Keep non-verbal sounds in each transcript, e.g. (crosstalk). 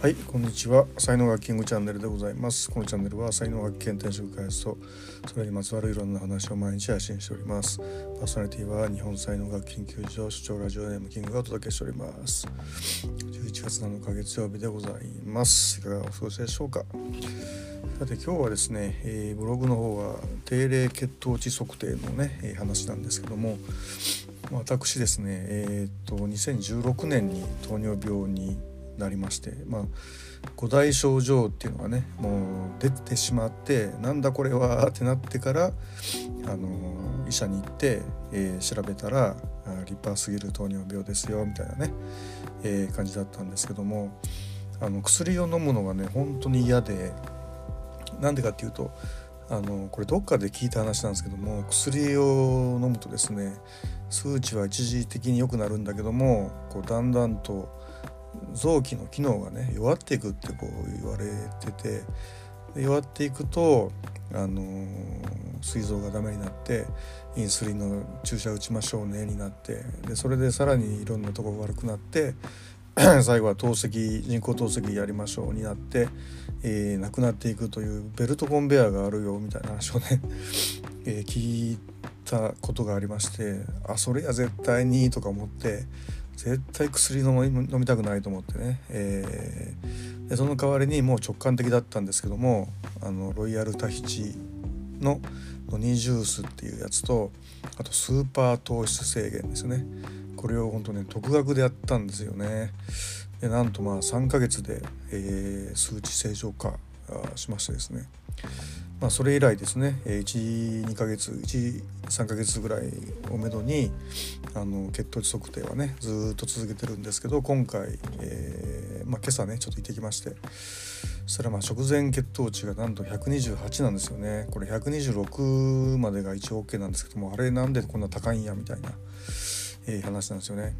はいこんにちは。才能学キングチャンネルでございます。このチャンネルは才能学検定職開発とそれにまつわるいろんな話を毎日配信しております。パーソナリティは日本才能学研究所主張ラジオネームキングがお届けしております。11月7日月曜日でございます。いかがお過ごしでしょうか？さて今日はですね、えー、ブログの方は定例血糖値測定のね、えー、話なんですけども私ですねえー、っと2016年に糖尿病になりましてまあ五大症状っていうのがねもう出てしまってなんだこれはってなってからあの医者に行って、えー、調べたら立派すぎる糖尿病ですよみたいなね、えー、感じだったんですけどもあの薬を飲むのがね本当に嫌でなんでかっていうとあのこれどっかで聞いた話なんですけども薬を飲むとですね数値は一時的に良くなるんだけどもこうだんだんと臓器の機能がね弱っていくってこう言われてて弱っていくとあの膵臓がダメになってインスリンの注射打ちましょうねになってでそれでさらにいろんなとこが悪くなって (clears throat) 最後は透析人工透析やりましょうになって、えー、亡くなっていくというベルトコンベヤーがあるよみたいな話をね、(laughs) えー、聞いたことがありましてあそれや絶対にとか思って絶対薬飲みたくないと思ってね、えー、でその代わりにもう直感的だったんですけどもあのロイヤルタヒチのノニジュースっていうやつとあとスーパー糖質制限ですね。これを本当ね独学でやったんですよね。でなんとまあ3ヶ月で、えー、数値正常化しましてですね。まあ、それ以来ですね12ヶ月13ヶ月ぐらいをめどにあの血糖値測定はねずっと続けてるんですけど今回、えーまあ、今朝ねちょっと行ってきましてそしたらまあ食前血糖値がなんと128なんですよねこれ126までが一応 OK なんですけどもあれなんでこんな高いんやみたいな、えー、話なんですよね。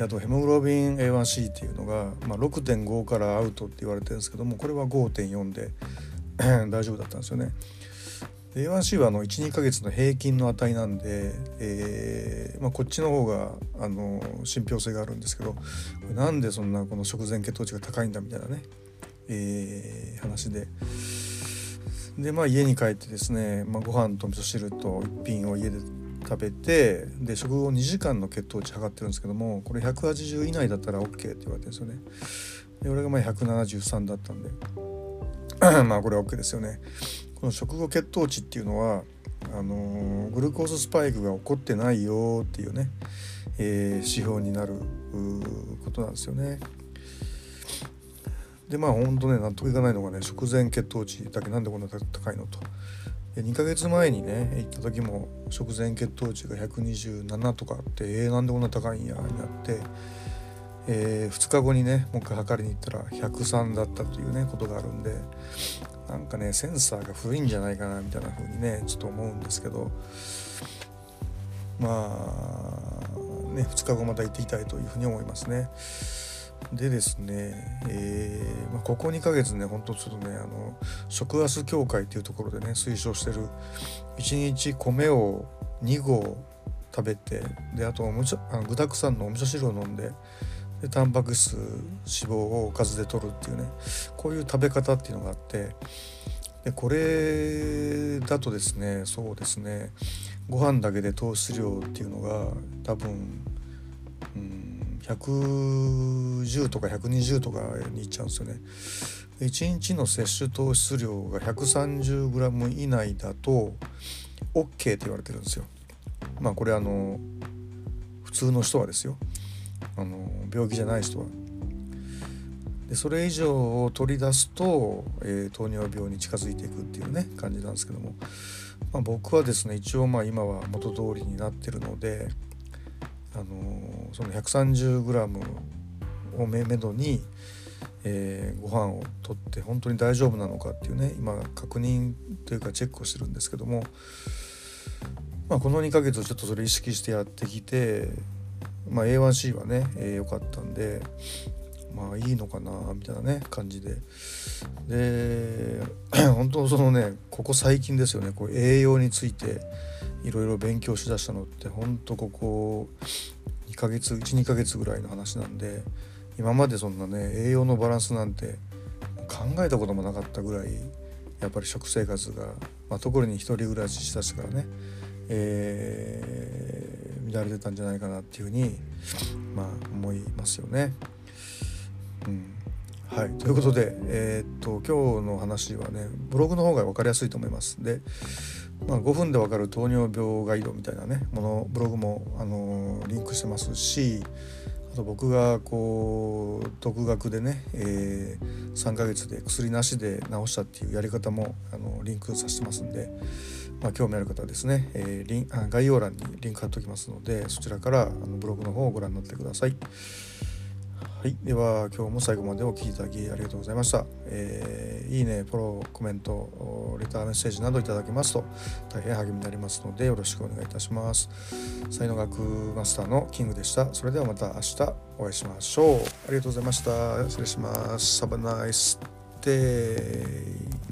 あとヘモグロビン A1C っていうのが、まあ、6.5からアウトって言われてるんですけどもこれは5.4で大丈夫だったんですよね。A1C はあの12ヶ月の平均の値なんで、えーまあ、こっちの方があの信憑性があるんですけどなんでそんなこの食前血糖値が高いんだみたいなね、えー、話で。でまあ家に帰ってですね、まあ、ご飯と味噌汁と一品を家で食べてで食後2時間の血糖値測ってるんですけどもこれ180以内だったら OK って言われてるんですよね。で俺がまあ173だったんで (clears throat) まあこれは OK ですよね。この食後血糖値っていうのはあの、グルコーススパイクが起こってないよっていうね、えー、指標になることなんですよね。でまあ本当ね納得いかないのがね食前血糖値だけなんでこんな高いのと。で2ヶ月前にね行った時も食前血糖値が127とかあってえー、なんでこんな高いんやになってえー、2日後にねもう一回測りに行ったら103だったというねことがあるんでなんかねセンサーが古いんじゃないかなみたいな風にねちょっと思うんですけどまあね2日後また行ってきたいというふうに思いますね。でですね、えーまあ、ここ2ヶ月ねほんとちょっとねあの食アス協会っていうところでね推奨してる1日米を2合食べてであとおもちあの具だくさんのお味噌汁を飲んででタンパク質脂肪をおかずで取るっていうねこういう食べ方っていうのがあってでこれだとですねそうですねご飯だけで糖質量っていうのが多分、うん、110とか120とかにいっちゃうんですよね。1日の摂取糖質量が 130g 以内だと OK って言われてるんですよ。まあこれあの普通の人はですよ。あの病気じゃない人は。でそれ以上を取り出すと、えー、糖尿病に近づいていくっていうね感じなんですけども、まあ、僕はですね一応まあ今は元通りになってるので、あの、その 130g をめめどに、えー、ご飯をとって本当に大丈夫なのかっていうね今確認というかチェックをしてるんですけども、まあ、この2ヶ月ちょっとそれ意識してやってきてまあ、A1C はね良、えー、かったんでまあいいのかなみたいなね感じで。で (clears throat) 本当そのねここ最近ですよねこう栄養についていろいろ勉強しだしたのって本当ここ2ヶ月12ヶ月ぐらいの話なんで今までそんなね栄養のバランスなんて考えたこともなかったぐらいやっぱり食生活が、まあ、特に一人暮らししたしからね、えー、乱れてたんじゃないかなっていうふうに、まあ、思いますよね。うんはい、ということで、えー、っと今日の話はねブログの方が分かりやすいと思います。で、まあ、5分で分かる糖尿病ガイドみたいなねものブログも、あのリンクしてますしあと僕がこう独学でね、えー、3ヶ月で薬なしで治したっていうやり方もあのリンクさせてますんで、まあ、興味ある方はですね、えー、リン概要欄にリンク貼っておきますのでそちらからあのブログの方をご覧になってください。はい、では今日も最後までお聴きいただきありがとうございました。えー、いいね、フォロー、コメント、レターメッセージなどいただけますと大変励みになりますのでよろしくお願いいたします。才能学マスターのキングでした。それではまた明日お会いしましょう。ありがとうございました。失礼します。Have a nice day.